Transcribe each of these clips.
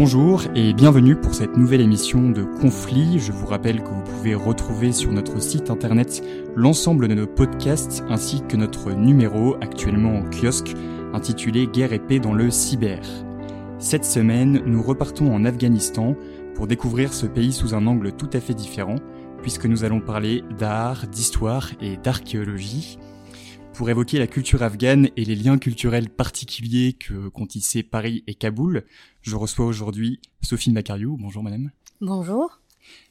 Bonjour et bienvenue pour cette nouvelle émission de Conflit. Je vous rappelle que vous pouvez retrouver sur notre site internet l'ensemble de nos podcasts ainsi que notre numéro actuellement en kiosque intitulé Guerre et paix dans le cyber. Cette semaine, nous repartons en Afghanistan pour découvrir ce pays sous un angle tout à fait différent puisque nous allons parler d'art, d'histoire et d'archéologie pour évoquer la culture afghane et les liens culturels particuliers que qu'ont tissé Paris et Kaboul. Je reçois aujourd'hui Sophie Macariou. Bonjour madame. Bonjour.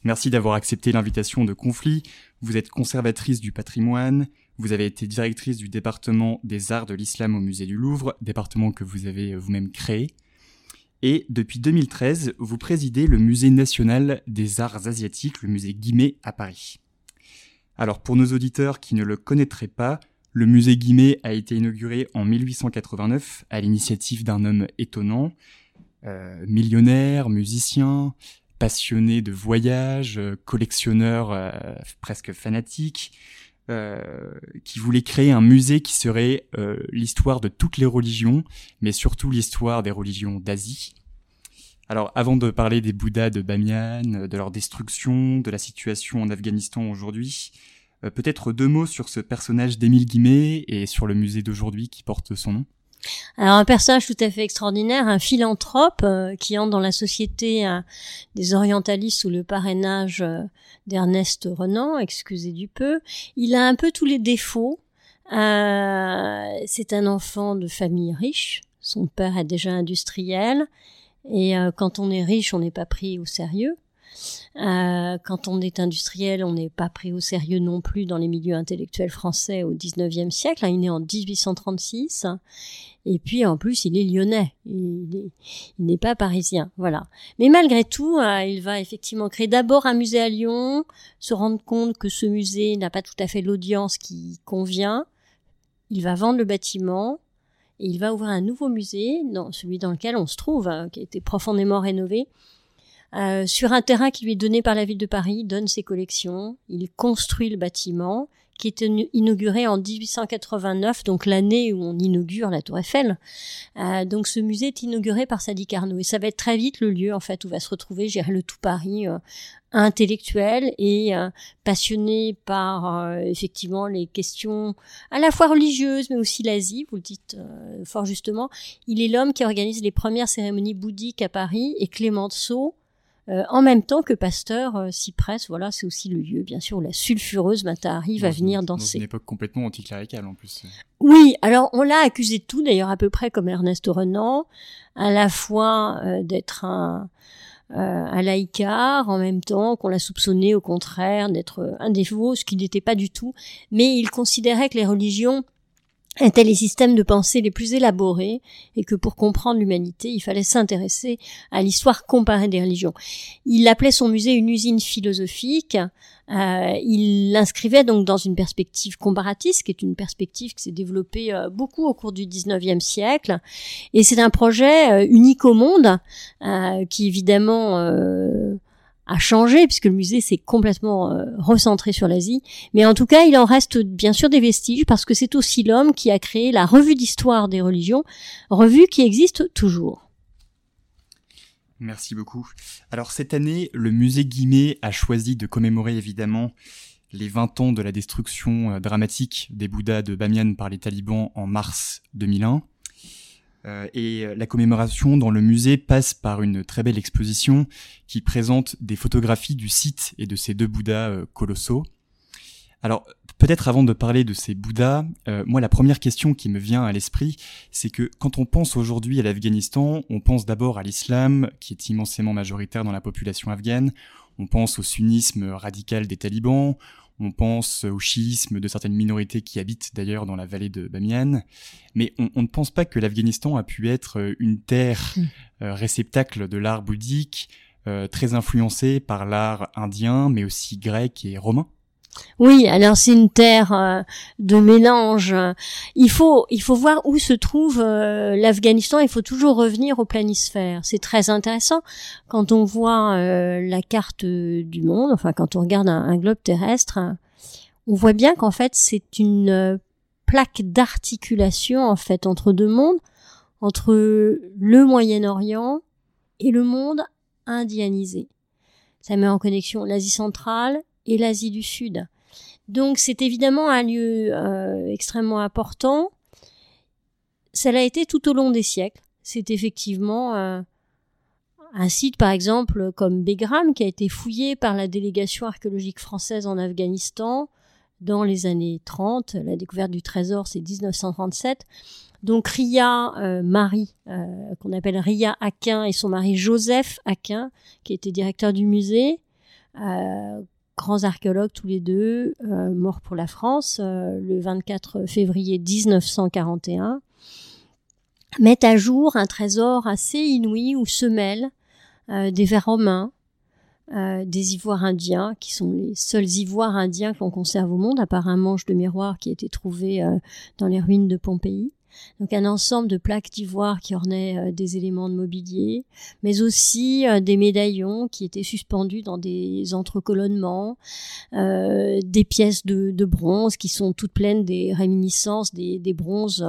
Merci d'avoir accepté l'invitation de Conflit. Vous êtes conservatrice du patrimoine. Vous avez été directrice du département des arts de l'islam au musée du Louvre, département que vous avez vous-même créé. Et depuis 2013, vous présidez le musée national des arts asiatiques, le musée Guimet à Paris. Alors pour nos auditeurs qui ne le connaîtraient pas, le musée Guimet a été inauguré en 1889 à l'initiative d'un homme étonnant, euh, millionnaire, musicien, passionné de voyage, euh, collectionneur euh, presque fanatique, qui voulait créer un musée qui serait l'histoire de toutes les religions, mais surtout l'histoire des religions d'Asie. Alors avant de parler des Bouddhas de Bamiyan, de leur destruction, de la situation en Afghanistan aujourd'hui, euh, peut-être deux mots sur ce personnage d'Émile Guimet et sur le musée d'aujourd'hui qui porte son nom. Alors un personnage tout à fait extraordinaire, un philanthrope euh, qui entre dans la société euh, des orientalistes sous le parrainage d'Ernest Renan, excusez du peu. Il a un peu tous les défauts. c'est un enfant de famille riche. Son père est déjà industriel. Et quand on est riche, on n'est pas pris au sérieux. Euh, quand on est industriel, on n'est pas pris au sérieux non plus dans les milieux intellectuels français au 19e siècle. Hein, il est né en 1836. Et puis en plus, il est lyonnais. Il n'est pas parisien. Voilà. Mais malgré tout, euh, il va effectivement créer d'abord un musée à Lyon, se rendre compte que ce musée n'a pas tout à fait l'audience qui convient. Il va vendre le bâtiment. Et il va ouvrir un nouveau musée, dans celui dans lequel on se trouve, hein, qui a été profondément rénové, euh, sur un terrain qui lui est donné par la ville de Paris, donne ses collections, il construit le bâtiment qui est inauguré en 1889, donc l'année où on inaugure la Tour Eiffel. Euh, donc ce musée est inauguré par Sadi Carnot et ça va être très vite le lieu en fait où va se retrouver gérer le tout Paris euh, intellectuel et euh, passionné par effectivement les questions à la fois religieuses mais aussi l'Asie, vous le dites fort justement. Il est l'homme qui organise les premières cérémonies bouddhiques à Paris et Clémenceau euh, en même temps que Pasteur euh, s'y presse. Voilà, c'est aussi le lieu, bien sûr, où la sulfureuse Matahari va venir danser. Dans une époque complètement anticléricale, en plus. Oui, alors on l'a accusé de tout, d'ailleurs, à peu près comme Ernest Renan, à la fois euh, d'être un, un laïcard, en même temps qu'on l'a soupçonné, au contraire, d'être un défaut, ce qui n'était pas du tout. Mais il considérait que les religions étaient les systèmes de pensée les plus élaborés et que pour comprendre l'humanité, il fallait s'intéresser à l'histoire comparée des religions. Il appelait son musée une usine philosophique. Euh, il l'inscrivait donc dans une perspective comparatiste, qui est une perspective qui s'est développée euh, beaucoup au cours du 19e siècle. Et c'est un projet euh, unique au monde, euh, qui évidemment a changé puisque le musée s'est complètement euh, recentré sur l'Asie. Mais en tout cas, il en reste bien sûr des vestiges parce que c'est aussi l'homme qui a créé la revue d'histoire des religions, revue qui existe toujours. Merci beaucoup. Alors cette année, le musée Guimet a choisi de commémorer évidemment les 20 ans de la destruction euh, dramatique des Bouddhas de Bamiyan par les talibans en mars 2001. Euh, et la commémoration dans le musée passe par une très belle exposition qui présente des photographies du site et de ces deux Bouddhas euh, colossaux. Alors, peut-être avant de parler de ces Bouddhas, euh, moi la première question qui me vient à l'esprit, c'est que quand on pense aujourd'hui à l'Afghanistan, on pense d'abord à l'islam, qui est immensément majoritaire dans la population afghane, on pense au sunnisme radical des talibans, on pense au chiisme de certaines minorités qui habitent d'ailleurs dans la vallée de Bamiyan, mais on, ne pense pas que l'Afghanistan a pu être une terre mm. euh, réceptacle de l'art bouddhique, euh, très influencé par l'art indien, mais aussi grec et romain. Oui, alors c'est une terre euh, de mélange. Il faut il faut voir où se trouve euh, l'Afghanistan. Il faut toujours revenir au planisphère. C'est très intéressant quand on voit euh, la carte du monde. Enfin, quand on regarde un, globe terrestre, on voit bien qu'en fait c'est une plaque d'articulation en fait entre deux mondes, entre le Moyen-Orient et le monde indianisé. Ça met en connexion l'Asie centrale et l'Asie du Sud. Donc c'est évidemment un lieu euh, extrêmement important. Ça l'a été tout au long des siècles. C'est effectivement euh, un site, par exemple, comme Begram, qui a été fouillé par la délégation archéologique française en Afghanistan dans les années 30. La découverte du trésor, c'est 1937. Donc Ria euh, Marie, qu'on appelle Ria Aquin, et son mari Joseph Aquin, qui était directeur du musée, grands archéologues tous les deux, euh, morts pour la France euh, le 24 février 1941, mettent à jour un trésor assez inouï où se mêlent euh, des vers romains, des ivoires indiens, qui sont les seuls ivoires indiens que l'on conserve au monde, à part un manche de miroir qui a été trouvé dans les ruines de Pompéi. Donc un ensemble de plaques d'ivoire qui ornaient euh, des éléments de mobilier, mais aussi euh, des médaillons qui étaient suspendus dans des entrecolonnements, euh, des pièces de, bronze qui sont toutes pleines des réminiscences des, bronzes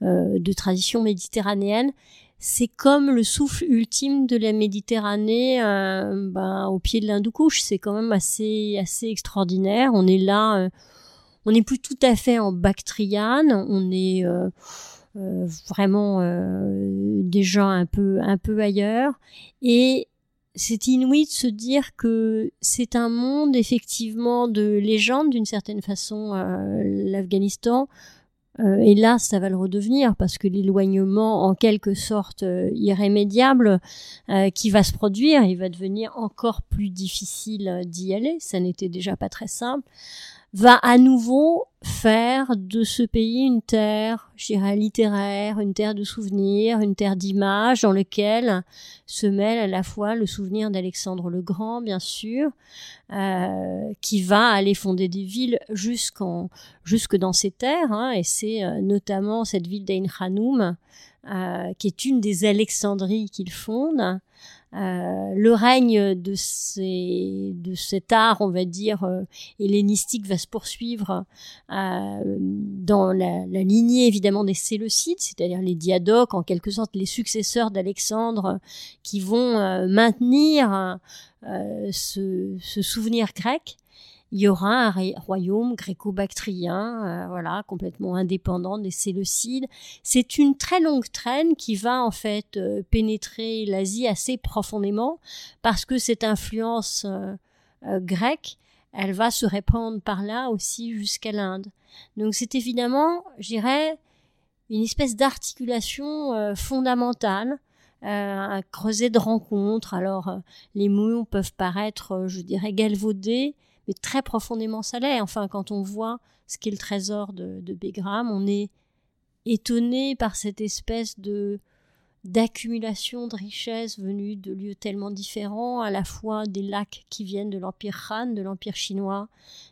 de tradition méditerranéenne c'est comme le souffle ultime de la Méditerranée ben, au pied de l'Hindoukouche. C'est quand même assez assez extraordinaire. On est là, on n'est plus tout à fait en Bactriane, on est euh, vraiment euh, déjà un peu un peu ailleurs. Et c'est inouï de se dire que c'est un monde effectivement de légende d'une certaine façon euh, l'Afghanistan. Et là ça va le redevenir parce que l'éloignement en quelque sorte irrémédiable qui va se produire il va devenir encore plus difficile d'y aller. Ça n'était déjà pas très simple va à nouveau faire de ce pays une terre, je dirais, littéraire, une terre de souvenirs, une terre d'images dans lequel se mêle à la fois le souvenir d'Alexandre le Grand, bien sûr, euh, qui va aller fonder des villes jusqu'en, jusque dans ces terres, hein, et c'est euh, notamment cette ville d'Ain Khanoum, euh, qui est une des Alexandries qu'il fonde, le règne de, ces, cet art, on va dire, euh, hellénistique va se poursuivre euh, dans la, lignée évidemment des Séleucides, c'est-à-dire les diadoques, en quelque sorte les successeurs d'Alexandre, qui vont maintenir ce, souvenir grec il y aura un royaume gréco-bactrien, euh, voilà, complètement indépendant des Séleucides. C'est une très longue traîne qui va en fait euh, pénétrer l'Asie assez profondément parce que cette influence euh, grecque, elle va se répandre par là aussi jusqu'à l'Inde. Donc c'est évidemment, je dirais, une espèce d'articulation fondamentale un creuset de rencontres. Alors, les mots peuvent paraître, je dirais, galvaudés, mais très profondément ça l'est. Enfin, quand on voit ce qu'est le trésor de, de Begram, on est étonné par cette espèce de d'accumulation de richesses venues de lieux tellement différents, à la fois des lacs qui viennent de l'Empire Han, de l'Empire chinois,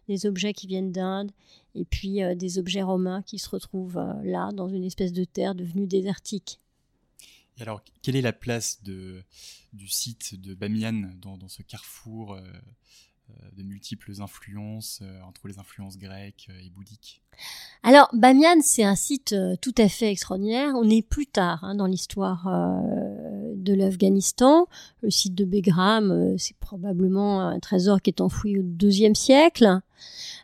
des objets qui viennent d'Inde, et puis euh, des objets romains qui se retrouvent euh, là, dans une espèce de terre devenue désertique. Et alors, quelle est la place du site de Bamiyan dans, ce carrefour euh, de multiples influences euh, entre les influences grecques euh, et bouddhiques Alors, Bamiyan, c'est un site tout à fait extraordinaire. On est plus tard hein, dans l'histoire de l'Afghanistan. Le site de Begram, c'est probablement un trésor qui est enfoui au deuxième siècle.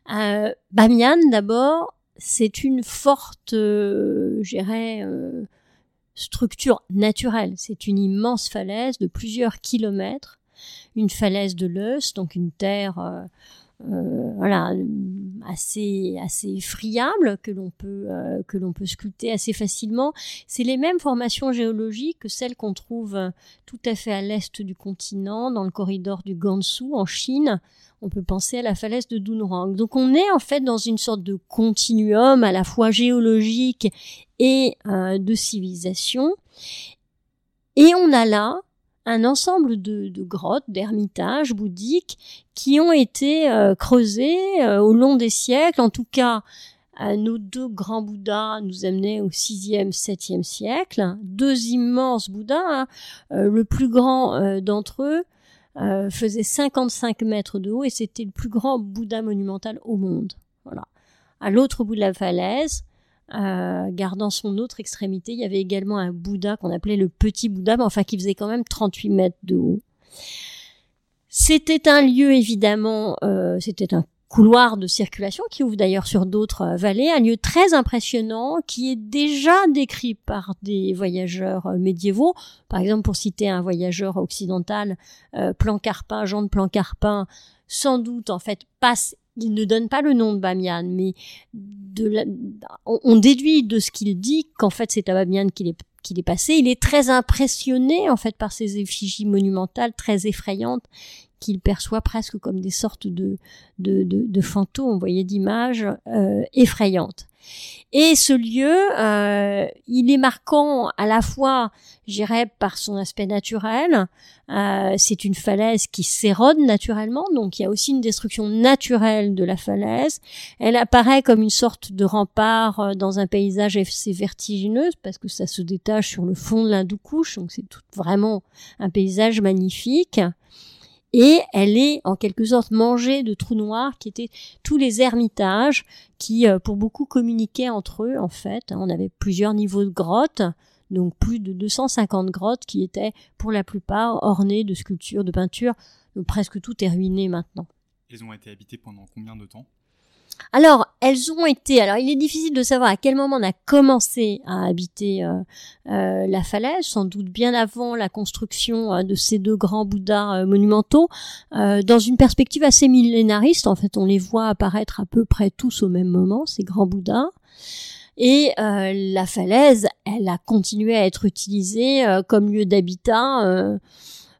Bamiyan, d'abord, c'est une forte, structure naturelle. C'est une immense falaise de plusieurs kilomètres une falaise de l'Eus, donc une terre euh, voilà assez assez friable que l'on peut euh, peut sculpter assez facilement. C'est les mêmes formations géologiques que celles qu'on trouve euh, tout à fait à l'est du continent, dans le corridor du Gansu en Chine. On peut penser à la falaise de Dunhuang. Donc on est en fait dans une sorte de continuum à la fois géologique et euh, de civilisation. Et on a là un ensemble de, grottes, d'ermitages bouddhiques qui ont été euh, creusés euh, au long des siècles. En tout cas, nos deux grands Bouddhas nous amenaient au 6e, 7e siècle. Deux immenses Bouddhas. Hein. Euh, le plus grand d'entre eux faisait 55 mètres de haut et c'était le plus grand Bouddha monumental au monde. Voilà. À l'autre bout de la falaise, euh, gardant son autre extrémité, il y avait également un Bouddha qu'on appelait le petit Bouddha, mais enfin qui faisait quand même 38 mètres de haut. C'était un lieu évidemment, euh, c'était un couloir de circulation qui ouvre d'ailleurs sur d'autres euh, vallées, un lieu très impressionnant qui est déjà décrit par des voyageurs médiévaux. Par exemple, pour citer un voyageur occidental, Plancarpin, Jean de Plancarpin, sans doute en fait passe il ne donne pas le nom de Bamiyan, mais on, déduit de ce qu'il dit qu'en fait c'est à Bamiyan qu'il est passé. Il est très impressionné en fait par ces effigies monumentales très effrayantes qu'il perçoit presque comme des sortes de de, de, de fantômes, vous voyez, d'images euh, effrayantes. Et ce lieu, euh, il est marquant à la fois, j'irais, par son aspect naturel. Euh, c'est une falaise qui s'érode naturellement, donc il y a aussi une destruction naturelle de la falaise. Elle apparaît comme une sorte de rempart euh, dans un paysage assez vertigineux parce que ça se détache sur le fond de l'Hindoukouche, donc c'est vraiment un paysage magnifique et elle est en quelque sorte mangée de trous noirs qui étaient tous les ermitages qui euh, pour beaucoup communiquaient entre eux en fait. On avait plusieurs niveaux de grottes, donc plus de 250 grottes qui étaient pour la plupart ornées de sculptures, de peintures. Donc presque tout est ruiné maintenant. Elles ont été habitées pendant combien de temps? Alors, elles ont été. Alors, il est difficile de savoir à quel moment on a commencé à habiter euh, euh, la falaise, sans doute bien avant la construction euh, de ces deux grands Bouddhas monumentaux, dans une perspective assez millénariste. En fait, on les voit apparaître à peu près tous au même moment, ces grands Bouddhas. Et la falaise, elle a continué à être utilisée comme lieu d'habitat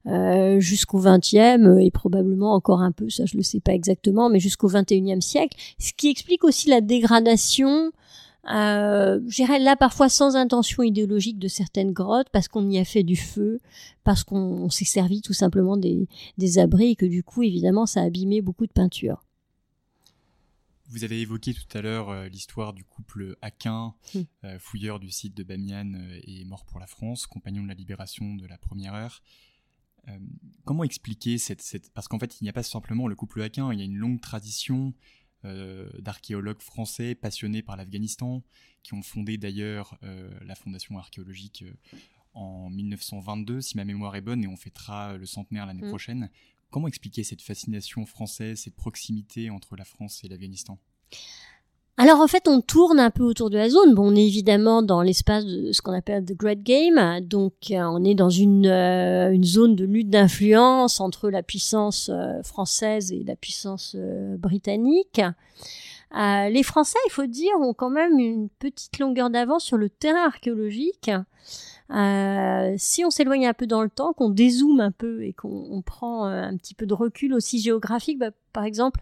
euh, jusqu'au 20e euh, et probablement encore un peu, ça je le sais pas exactement, mais jusqu'au 21e siècle, ce qui explique aussi la dégradation euh, j'irais là parfois sans intention idéologique de certaines grottes parce qu'on y a fait du feu, parce qu'on s'est servi tout simplement des, des abris et que du coup évidemment ça a abîmé beaucoup de peintures. Vous avez évoqué tout à l'heure euh, l'histoire du couple Aquin, hmm. fouilleur du site de Bamiyan et mort pour la France, compagnon de la libération de la première heure. Euh, comment expliquer cette, Parce qu'en fait, il n'y a pas simplement le couple Aquin, il y a une longue tradition euh, d'archéologues français passionnés par l'Afghanistan, qui ont fondé d'ailleurs euh, la fondation archéologique en 1922, si ma mémoire est bonne, et on fêtera le centenaire l'année mm. prochaine. Comment expliquer cette fascination française, cette proximité entre la France et l'Afghanistan? Alors en fait, on tourne un peu autour de la zone. Bon, on est évidemment dans l'espace de ce qu'on appelle the Great Game, donc euh, on est dans une, euh, une zone de lutte d'influence entre la puissance euh, française et la puissance britannique. les Français, il faut dire, ont quand même une petite longueur d'avance sur le terrain archéologique. si on s'éloigne un peu dans le temps, qu'on dézoome un peu et qu'on prend un petit peu de recul aussi géographique, bah, par exemple,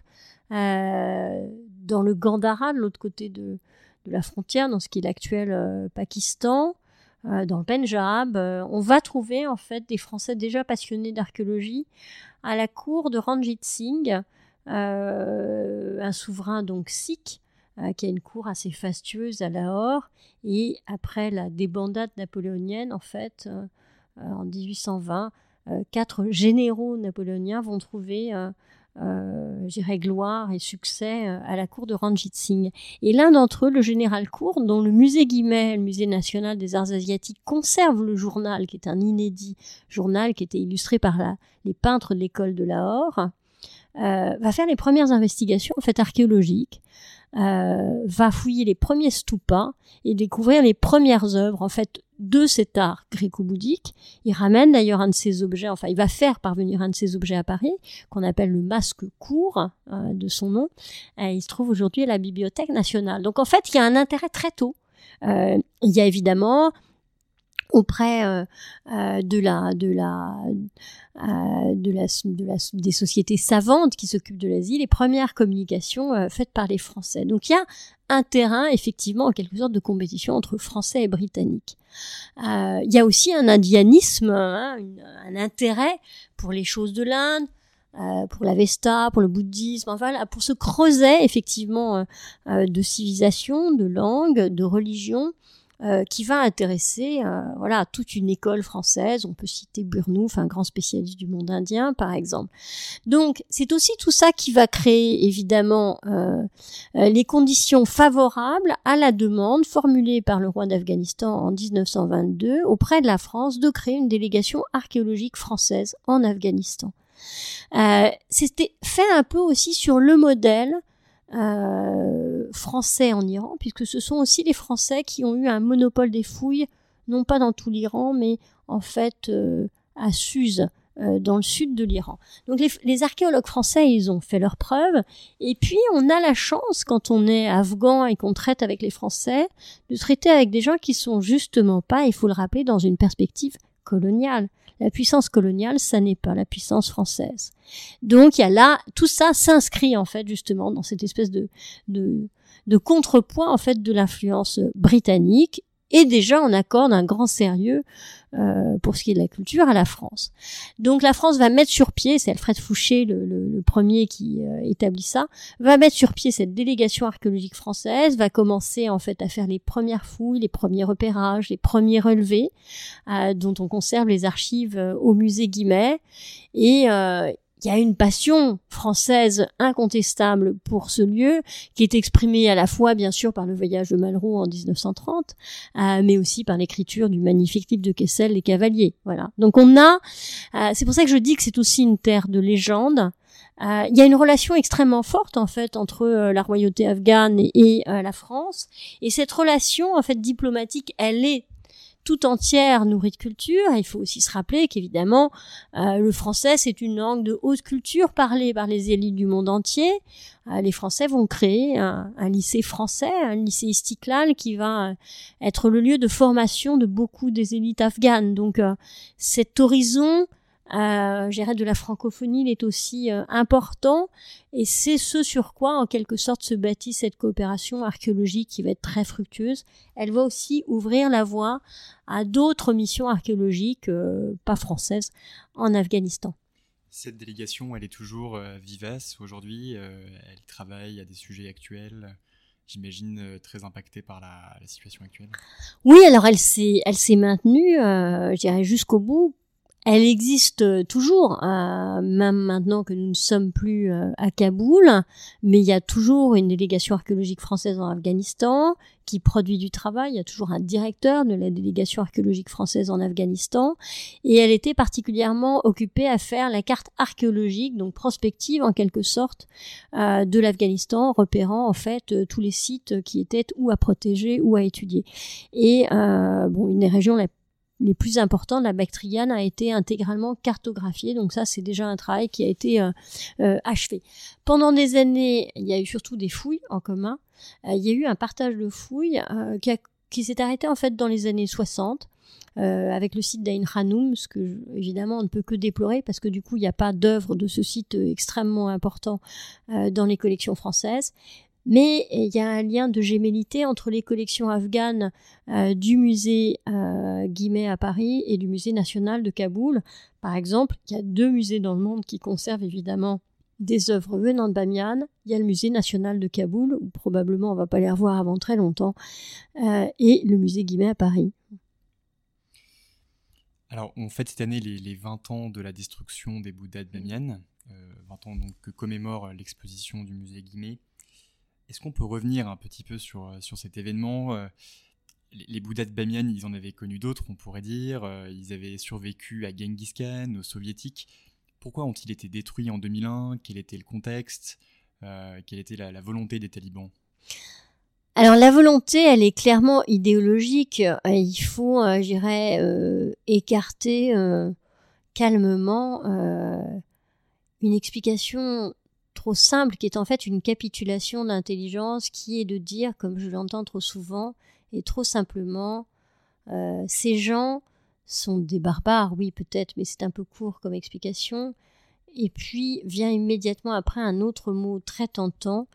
dans le Gandhara, de l'autre côté de, la frontière, dans ce qui est l'actuel euh, Pakistan, euh, dans le Punjab, on va trouver en fait des Français déjà passionnés d'archéologie à la cour de Ranjit Singh, un souverain donc sikh, qui a une cour assez fastueuse à Lahore. Et après la débandade napoléonienne, en fait, en 1820, quatre généraux napoléoniens vont trouver euh, gloire et succès euh, à la cour de Ranjit Singh. Et l'un d'entre eux, le général Cour, dont le musée Guimet, le musée national des arts asiatiques, conserve le journal, qui est un inédit journal qui était illustré par les peintres de l'école de Lahore, euh, va faire les premières investigations en fait archéologiques, euh, va fouiller les premiers stupas et découvrir les premières œuvres en fait de cet art gréco-bouddhique. Il ramène d'ailleurs un de ces objets, enfin il va faire parvenir un de ces objets à Paris, qu'on appelle le masque court euh, de son nom. Et il se trouve aujourd'hui à la Bibliothèque nationale. Donc en fait, il y a un intérêt très tôt. Euh, il y a évidemment auprès euh, euh, de la de la euh, de la, de la des sociétés savantes qui s'occupent de l'asile les premières communications faites par les Français donc il y a un terrain effectivement en quelque sorte de compétition entre Français et Britanniques. Il y a aussi un indianisme hein, un intérêt pour les choses de l'Inde pour la Vesta, pour le bouddhisme, enfin pour ce creuset effectivement de civilisation, de langue, de religion, euh, qui va intéresser euh, voilà toute une école française. On peut citer Burnouf, un grand spécialiste du monde indien, par exemple. Donc c'est aussi tout ça qui va créer évidemment euh, les conditions favorables à la demande formulée par le roi d'Afghanistan en 1922 auprès de la France de créer une délégation archéologique française en Afghanistan. C'était fait un peu aussi sur le modèle euh, français en Iran, puisque ce sont aussi les Français qui ont eu un monopole des fouilles, non pas dans tout l'Iran, mais en fait euh, à Suse, euh, dans le sud de l'Iran. Donc les, les, archéologues français, ils ont fait leurs preuves, et puis on a la chance, quand on est afghan et qu'on traite avec les Français, de traiter avec des gens qui sont justement pas, il faut le rappeler, dans une perspective coloniale. La puissance coloniale, ça n'est pas la puissance française. Donc il y a là, tout ça s'inscrit en fait justement dans cette espèce de, de, de contrepoids en fait de l'influence britannique et déjà on accorde un grand sérieux euh, pour ce qui est de la culture à la France. Donc la France va mettre sur pied, c'est Alfred Fouché le, premier qui euh, établit ça, va mettre sur pied cette délégation archéologique française, va commencer en fait à faire les premières fouilles, les premiers repérages, les premiers relevés, euh, dont on conserve les archives euh, au musée Guimet, et il y a une passion française incontestable pour ce lieu, qui est exprimée à la fois, bien sûr, par le voyage de Malraux en 1930, euh, mais aussi par l'écriture du magnifique livre de Kessel, Les Cavaliers. Voilà. Donc on a, euh, c'est pour ça que je dis que c'est aussi une terre de légende. Euh, il y a une relation extrêmement forte en fait entre la royauté afghane et, et la France, et cette relation en fait diplomatique, elle est tout entière nourrie de culture. Il faut aussi se rappeler qu'évidemment, euh, le français, c'est une langue de haute culture parlée par les élites du monde entier. Euh, les Français vont créer un, lycée français, un lycée istiklal qui va euh, être le lieu de formation de beaucoup des élites afghanes. Donc cet horizon euh, de la francophonie, il est aussi euh, important et c'est ce sur quoi en quelque sorte se bâtit cette coopération archéologique qui va être très fructueuse. Elle va aussi ouvrir la voie à d'autres missions archéologiques, euh, pas françaises, en Afghanistan. Cette délégation, elle est toujours euh, vivace aujourd'hui, elle travaille à des sujets actuels j'imagine très impactée par la, la, situation actuelle? Oui, alors elle s'est, elle s'est maintenue, euh, je dirais jusqu'au bout, elle existe toujours, euh, même maintenant que nous ne sommes plus euh, à Kaboul, mais il y a toujours une délégation archéologique française en Afghanistan qui produit du travail. Il y a toujours un directeur de la délégation archéologique française en Afghanistan, et elle était particulièrement occupée à faire la carte archéologique, donc prospective en quelque sorte, euh, de l'Afghanistan, repérant en fait tous les sites qui étaient ou à protéger ou à étudier. Et bon, une des régions la les plus importants, la Bactriane a été intégralement cartographiée. Donc ça, c'est déjà un travail qui a été euh, euh, achevé. Pendant des années, il y a eu surtout des fouilles en commun. Euh, il y a eu un partage de fouilles qui, qui s'est arrêté en fait dans les années 60. avec le site d'Ain Khanoum, ce que évidemment on ne peut que déplorer parce que du coup il n'y a pas d'œuvre de ce site extrêmement important dans les collections françaises mais il y a un lien de gémellité entre les collections afghanes euh, du musée euh, Guimet à Paris et du musée national de Kaboul. Par exemple, il y a deux musées dans le monde qui conservent évidemment des œuvres venant de Bamiyan. Il y a le musée national de Kaboul, où probablement on va pas les revoir avant très longtemps, euh, et le musée Guimet à Paris. Alors, on fête cette année les, 20 ans de la destruction des Bouddhas de Bamiyan, 20 ans donc que commémore l'exposition du musée Guimet. Est-ce qu'on peut revenir un petit peu sur, euh, sur cet événement euh, les, Bouddhas de Bamiyan, ils en avaient connu d'autres, on pourrait dire. Euh, ils avaient survécu à Genghis Khan, aux soviétiques. Pourquoi ont-ils été détruits en 2001 Quel était le contexte? Quelle était la, volonté des talibans? Alors la volonté, elle est clairement idéologique. Il faut, euh, euh, écarter calmement une explication trop simple qui est en fait une capitulation d'intelligence qui est de dire, comme je l'entends trop souvent, et trop simplement, ces gens sont des barbares, oui peut-être, mais c'est un peu court comme explication. Et puis vient immédiatement après un autre mot très tentant,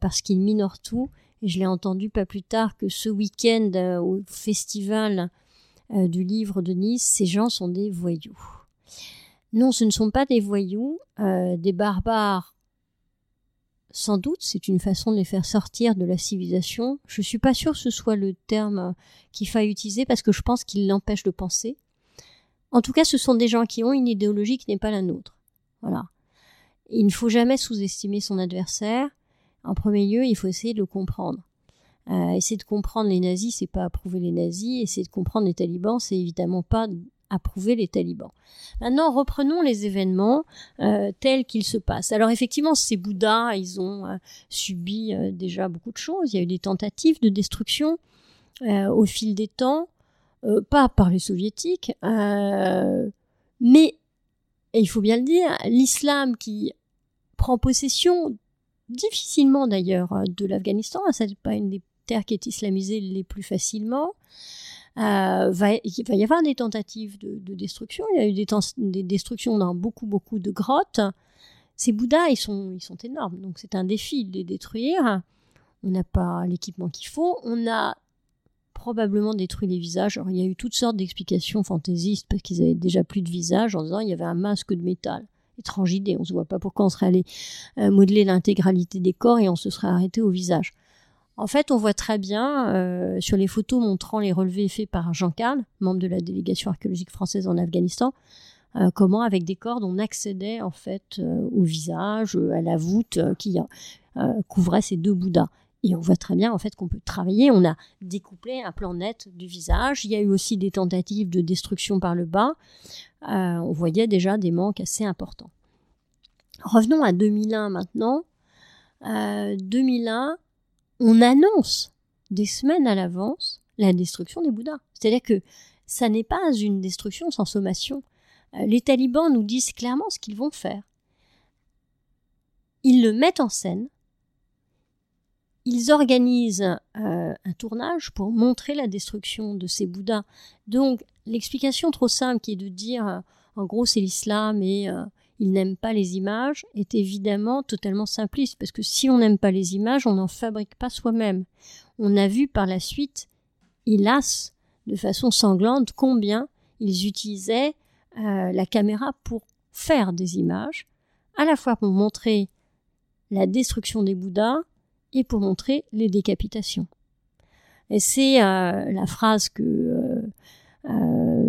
parce qu'il minore tout, et je l'ai entendu pas plus tard que ce week-end euh, au festival euh, du livre de Nice, ces gens sont des voyous. Non, ce ne sont pas des voyous, euh, des barbares. Sans doute, c'est une façon de les faire sortir de la civilisation. Je suis pas sûre que ce soit le terme qu'il faille utiliser parce que je pense qu'il l'empêche de penser. En tout cas, ce sont des gens qui ont une idéologie qui n'est pas la nôtre. Voilà. Il ne faut jamais sous-estimer son adversaire. En premier lieu, il faut essayer de le comprendre. Euh, essayer de comprendre les nazis, c'est pas approuver les nazis. Essayer de comprendre les talibans, c'est évidemment pas approuver les talibans. Maintenant, reprenons les événements euh, tels qu'ils se passent. Alors effectivement, ces Bouddhas, ils ont euh, subi euh, déjà beaucoup de choses. Il y a eu des tentatives de destruction au fil des temps, pas par les soviétiques, mais et il faut bien le dire, l'islam qui prend possession difficilement d'ailleurs de l'Afghanistan. Ce n'est pas une des terres qui est islamisée les plus facilement. Euh, il va y avoir des tentatives de, destruction. Il y a eu des, des, destructions dans beaucoup, beaucoup de grottes. Ces Bouddhas, ils sont, ils sont énormes. Donc c'est un défi de les détruire. On n'a pas l'équipement qu'il faut. On a probablement détruit les visages. Alors, il y a eu toutes sortes d'explications fantaisistes parce qu'ils avaient déjà plus de visage en disant il y avait un masque de métal étrange idée. On ne se voit pas pourquoi on serait allé euh, modeler l'intégralité des corps et on se serait arrêté au visage. En fait, on voit très bien euh, sur les photos montrant les relevés faits par Jean Carl, membre de la délégation archéologique française en Afghanistan, euh, comment avec des cordes on accédait en fait au visage, à la voûte qui couvrait ces deux Bouddhas. Et on voit très bien en fait qu'on peut travailler. On a découplé un plan net du visage. Il y a eu aussi des tentatives de destruction par le bas. Euh, on voyait déjà des manques assez importants. Revenons à 2001 maintenant. Euh, 2001, on annonce des semaines à l'avance la destruction des Bouddhas. C'est-à-dire que ça n'est pas une destruction sans sommation. Euh, les talibans nous disent clairement ce qu'ils vont faire. Ils le mettent en scène ils organisent euh, un tournage pour montrer la destruction de ces Bouddhas. Donc l'explication trop simple qui est de dire euh, en gros c'est l'islam et ils n'aiment pas les images est évidemment totalement simpliste parce que si on n'aime pas les images, on n'en fabrique pas soi-même. On a vu par la suite, hélas, de façon sanglante, combien ils utilisaient la caméra pour faire des images, à la fois pour montrer la destruction des Bouddhas et pour montrer les décapitations. Et c'est euh, la phrase que euh, euh,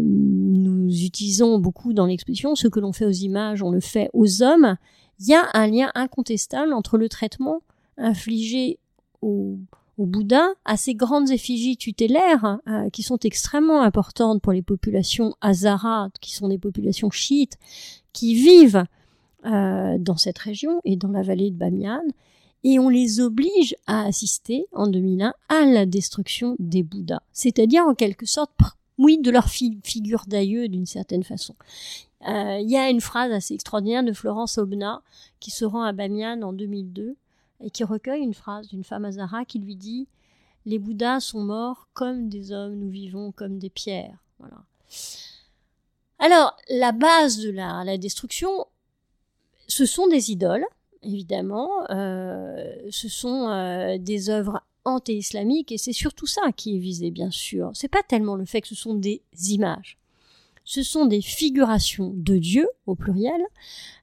nous utilisons beaucoup dans l'exposition, ce que l'on fait aux images, on le fait aux hommes. Il y a un lien incontestable entre le traitement infligé au, au Bouddha, à ces grandes effigies tutélaires qui sont extrêmement importantes pour les populations hazaras, qui sont des populations chiites, qui vivent dans cette région et dans la vallée de Bamiyan, et on les oblige à assister en 2001 à la destruction des Bouddhas, c'est-à-dire en quelque sorte, oui, de leur figure d'aïeux d'une certaine façon. Euh, il y a une phrase assez extraordinaire de Florence Obna qui se rend à Bamiyan en 2002 et qui recueille une phrase d'une femme Hazara qui lui dit Les Bouddhas sont morts comme des hommes, nous vivons comme des pierres. Voilà. Alors, la base de la, la destruction, ce sont des idoles, évidemment. Euh, ce sont euh, des œuvres anti-islamiques et c'est surtout ça qui est visé, bien sûr. C'est pas tellement le fait que ce sont des images. Ce sont des figurations de Dieu, au pluriel.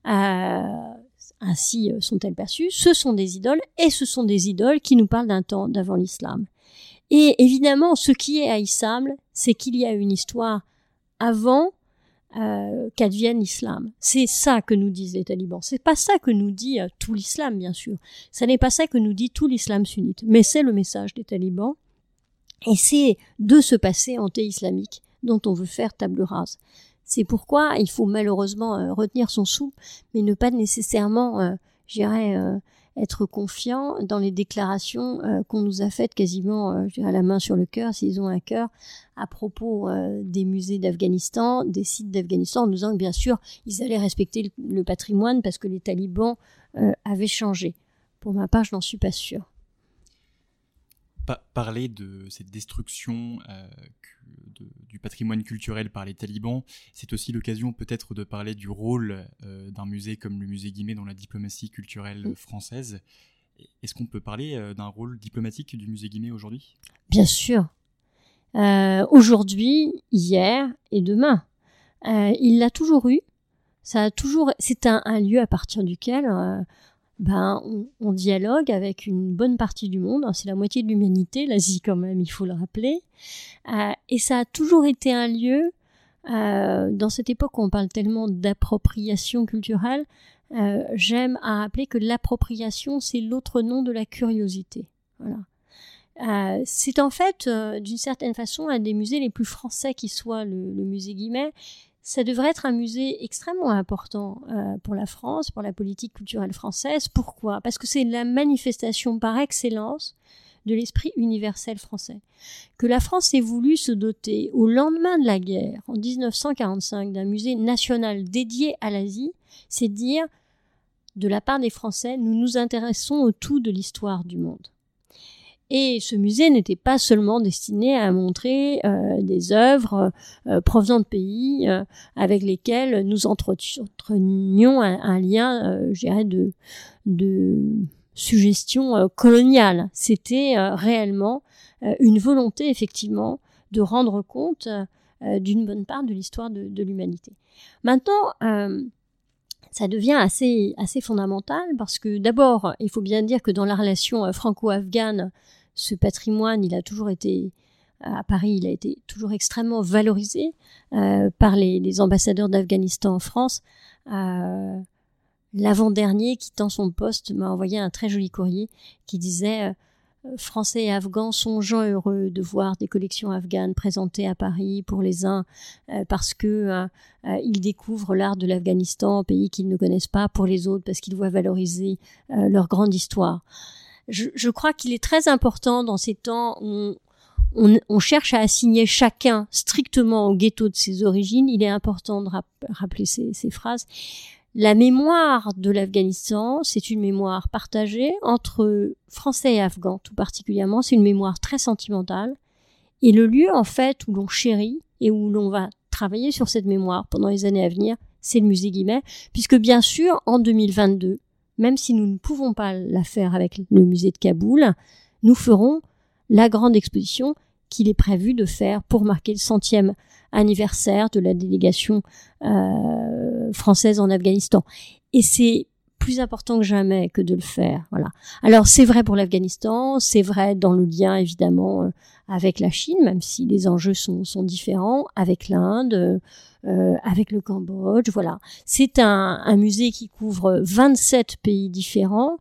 Euh, ainsi sont-elles perçues. Ce sont des idoles et ce sont des idoles qui nous parlent d'un temps d'avant l'islam. Et évidemment, ce qui est haïssable, c'est qu'il y a une histoire avant euh, qu'advienne l'islam. C'est ça que nous disent les talibans. C'est pas ça que nous dit euh, tout l'islam, bien sûr. Ce n'est pas ça que nous dit tout l'islam sunnite. Mais c'est le message des talibans. Et c'est de ce passé anti-islamique dont on veut faire table rase. C'est pourquoi il faut malheureusement euh, retenir son sou, mais ne pas nécessairement, euh, être confiants dans les déclarations euh, qu'on nous a faites quasiment euh, à la main sur le cœur, s'ils ont un cœur, à propos euh, des musées d'Afghanistan, des sites d'Afghanistan, en nous disant que bien sûr, ils allaient respecter le, patrimoine parce que les talibans avaient changé. Pour ma part, je n'en suis pas sûre. Parler de cette destruction du patrimoine culturel par les talibans, c'est aussi l'occasion peut-être de parler du rôle euh, d'un musée comme le musée Guimet dans la diplomatie culturelle française. Est-ce qu'on peut parler euh, d'un rôle diplomatique du musée Guimet aujourd'hui? Bien sûr. Euh, aujourd'hui, hier et demain. il l'a toujours eu. Ça a toujours, c'est un, lieu à partir duquel ben, on, dialogue avec une bonne partie du monde. C'est la moitié de l'humanité, l'Asie quand même, il faut le rappeler. Euh, et ça a toujours été un lieu, euh, dans cette époque où on parle tellement d'appropriation culturelle, euh, j'aime à rappeler que l'appropriation, c'est l'autre nom de la curiosité. Voilà. c'est en fait, d'une certaine façon, un des musées les plus français qui soit, le, le musée Guimet, ça devrait être un musée extrêmement important euh, pour la France, pour la politique culturelle française. Pourquoi? Parce que c'est la manifestation par excellence de l'esprit universel français. Que la France ait voulu se doter au lendemain de la guerre, en 1945, d'un musée national dédié à l'Asie, c'est dire, de la part des Français, nous nous intéressons au tout de l'histoire du monde. Et ce musée n'était pas seulement destiné à montrer euh, des œuvres euh, provenant de pays euh, avec lesquels nous entretenions un, lien, je dirais, de, de suggestion coloniale. C'était réellement une volonté, effectivement, de rendre compte d'une bonne part de l'histoire de, de l'humanité. Maintenant, ça devient assez, assez fondamental parce que d'abord, il faut bien dire que dans la relation franco-afghane, ce patrimoine, il a toujours été à Paris, il a été toujours extrêmement valorisé euh, par les, ambassadeurs d'Afghanistan en France. Euh, l'avant-dernier, quittant son poste, m'a envoyé un très joli courrier qui disait euh, Français et Afghans sont gens heureux de voir des collections afghanes présentées à Paris pour les uns parce que ils découvrent l'art de l'Afghanistan, pays qu'ils ne connaissent pas, pour les autres parce qu'ils voient valoriser leur grande histoire je, crois qu'il est très important dans ces temps où on, cherche à assigner chacun strictement au ghetto de ses origines. Il est important de rappeler ces, phrases. La mémoire de l'Afghanistan, c'est une mémoire partagée entre Français et Afghans, tout particulièrement. C'est une mémoire très sentimentale. Et le lieu, en fait, où l'on chérit et où l'on va travailler sur cette mémoire pendant les années à venir, c'est le musée Guimet, puisque bien sûr, en 2022, même si nous ne pouvons pas la faire avec le musée de Kaboul, nous ferons la grande exposition qu'il est prévu de faire pour marquer le centième anniversaire de la délégation euh, française en Afghanistan. Et c'est plus important que jamais que de le faire. Voilà. Alors c'est vrai pour l'Afghanistan, c'est vrai dans le lien évidemment euh, avec la Chine, même si les enjeux sont, sont différents, avec l'Inde, euh, avec le Cambodge. Voilà. C'est un, musée qui couvre 27 pays différents.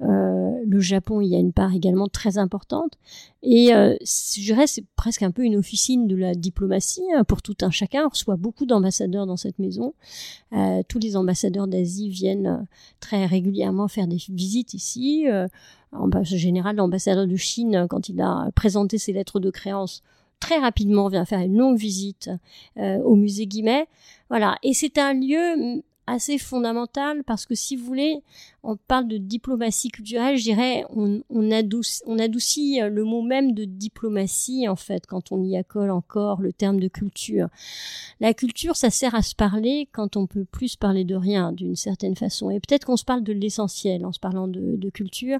Euh, le Japon, il y a une part également très importante. Et euh, je dirais, c'est presque un peu une officine de la diplomatie hein, pour tout un chacun. On reçoit beaucoup d'ambassadeurs dans cette maison. Tous les ambassadeurs d'Asie viennent très régulièrement faire des visites ici. En général, l'ambassadeur de Chine, quand il a présenté ses lettres de créance, très rapidement vient faire une longue visite euh, au musée Guimet. Voilà, et c'est un lieu assez fondamental parce que si vous voulez, on parle de diplomatie culturelle, je dirais, on, adoucit, on adoucit le mot même de diplomatie en fait quand on y accole encore le terme de culture. La culture, ça sert à se parler quand on peut plus parler de rien d'une certaine façon. Et peut-être qu'on se parle de l'essentiel en se parlant de, de culture.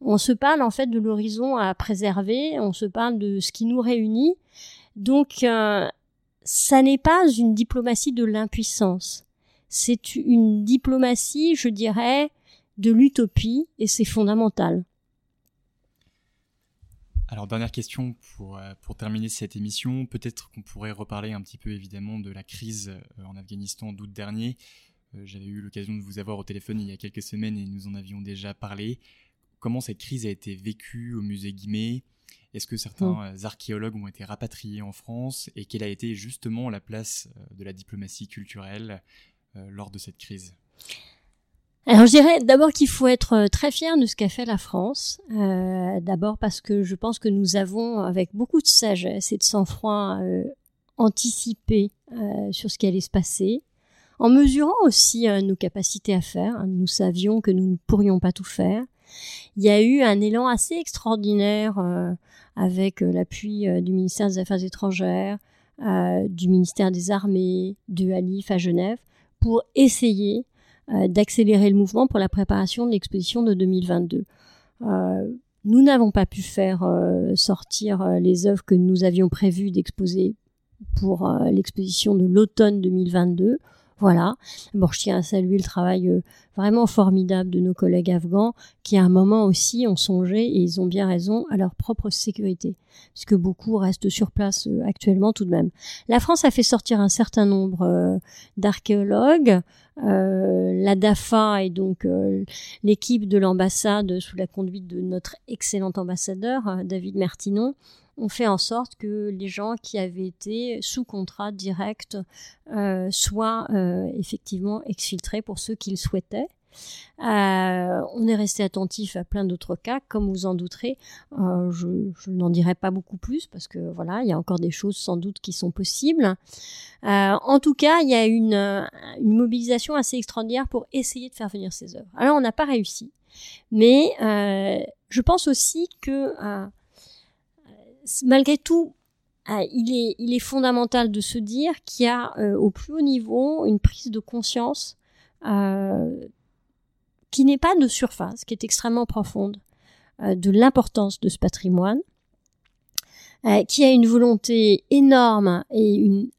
On se parle en fait de l'horizon à préserver, on se parle de ce qui nous réunit. Donc, euh, ça n'est pas une diplomatie de l'impuissance c'est une diplomatie, je dirais, de l'utopie et c'est fondamental. Alors dernière question pour, euh, pour terminer cette émission, peut-être qu'on pourrait reparler un petit peu évidemment de la crise euh, en Afghanistan d'août dernier. Euh, j'avais eu l'occasion de vous avoir au téléphone il y a quelques semaines et nous en avions déjà parlé. Comment cette crise a été vécue au musée Guimet? Est-ce que certains mmh. archéologues ont été rapatriés en France? Et quelle a été justement la place de la diplomatie culturelle lors de cette crise alors je dirais d'abord qu'il faut être euh, très fier de ce qu'a fait la France. Euh, d'abord parce que je pense que nous avons, avec beaucoup de sagesse et de sang-froid, euh, anticipé euh, sur ce qui allait se passer, en mesurant aussi nos capacités à faire. Nous savions que nous ne pourrions pas tout faire. Il y a eu un élan assez extraordinaire avec l'appui du ministère des Affaires étrangères, du ministère des Armées, de Alif à Genève, pour essayer euh, d'accélérer le mouvement pour la préparation de l'exposition de 2022. Euh, nous n'avons pas pu faire euh, sortir les œuvres que nous avions prévues d'exposer pour l'exposition de l'automne 2022. Voilà. Bon, je tiens à saluer le travail euh, vraiment formidable de nos collègues afghans qui à un moment aussi ont songé, et ils ont bien raison, à leur propre sécurité, puisque beaucoup restent sur place euh, actuellement tout de même. La France a fait sortir un certain nombre euh, d'archéologues. la DAFA et donc l'équipe de l'ambassade sous la conduite de notre excellent ambassadeur David Mertinon on fait en sorte que les gens qui avaient été sous contrat direct euh, soient euh, effectivement exfiltrés pour ceux qu'ils souhaitaient. Euh, on est resté attentif à plein d'autres cas, comme vous en douterez. je, n'en dirai pas beaucoup plus parce que voilà, il y a encore des choses sans doute qui sont possibles. en tout cas, il y a une, une mobilisation assez extraordinaire pour essayer de faire venir ces œuvres. Alors, on n'a pas réussi, mais je pense aussi que malgré tout, ah, il, est, fondamental de se dire qu'il y a euh, au plus haut niveau une prise de conscience euh, qui n'est pas de surface, qui est extrêmement profonde, euh, de l'importance de ce patrimoine, qui a une volonté énorme et une,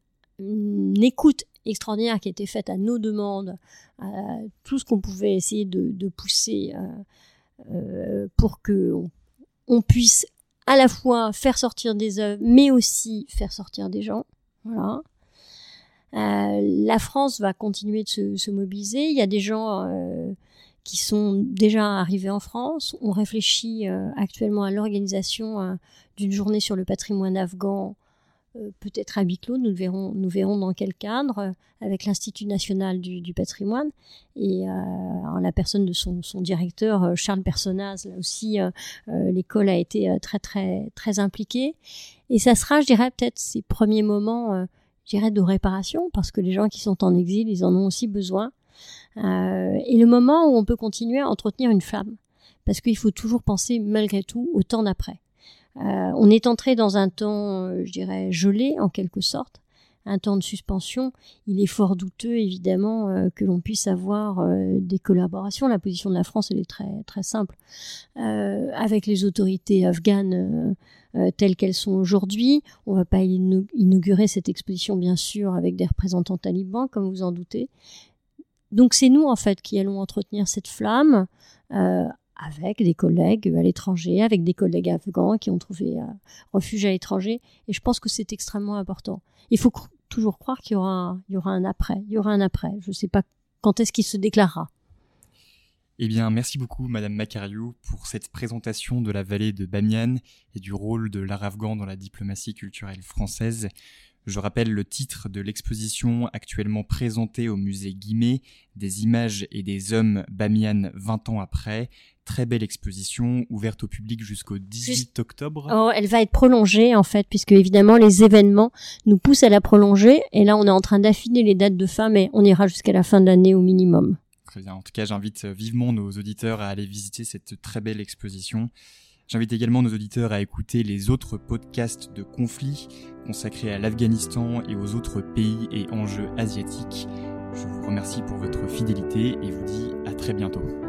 écoute extraordinaire qui a été faite à nos demandes, tout ce qu'on pouvait essayer de, pousser pour que on puisse à la fois faire sortir des œuvres, mais aussi faire sortir des gens. Voilà. Euh, la France va continuer de se, mobiliser. Il y a des gens euh, qui sont déjà arrivés en France. On réfléchit euh, actuellement à l'organisation d'une journée sur le patrimoine afghan peut-être à huis clos, nous verrons, nous verrons dans quel cadre, euh, avec l'Institut national du, patrimoine et euh, en la personne de son, directeur Charles Personnaz. Là aussi, l'école a été très très très impliquée et ça sera, je dirais, peut-être ces premiers moments, dirais, de réparation parce que les gens qui sont en exil, ils en ont aussi besoin. et le moment où on peut continuer à entretenir une flamme, parce qu'il faut toujours penser malgré tout au temps d'après. Euh, on est entré dans un temps, euh, je dirais, gelé en quelque sorte, un temps de suspension. Il est fort douteux, évidemment, euh, que l'on puisse avoir des collaborations. La position de la France, elle est très très simple avec les autorités afghanes. telles qu'elles sont aujourd'hui. On ne va pas inaugurer cette exposition, bien sûr, avec des représentants talibans, comme vous en doutez. Donc c'est nous, en fait, qui allons entretenir cette flamme avec des collègues à l'étranger, avec des collègues afghans qui ont trouvé euh, refuge à l'étranger. Et je pense que c'est extrêmement important. Il faut toujours croire qu'il y aura, un après. Il y aura un après. Je ne sais pas quand est-ce qu'il se déclarera. Eh bien, merci beaucoup, Madame Macariou, pour cette présentation de la vallée de Bamiyan et du rôle de l'art afghan dans la diplomatie culturelle française. Je rappelle le titre de l'exposition actuellement présentée au musée Guimet, des images et des hommes Bamiyan 20 ans après. Très belle exposition, ouverte au public jusqu'au 18 octobre. Oh, elle va être prolongée en fait, puisque évidemment les événements nous poussent à la prolonger. Et là, on est en train d'affiner les dates de fin, mais on ira jusqu'à la fin de l'année au minimum. Très bien. En tout cas, j'invite vivement nos auditeurs à aller visiter cette très belle exposition. J'invite également nos auditeurs à écouter les autres podcasts de conflits consacrés à l'Afghanistan et aux autres pays et enjeux asiatiques. Je vous remercie pour votre fidélité et vous dis à très bientôt.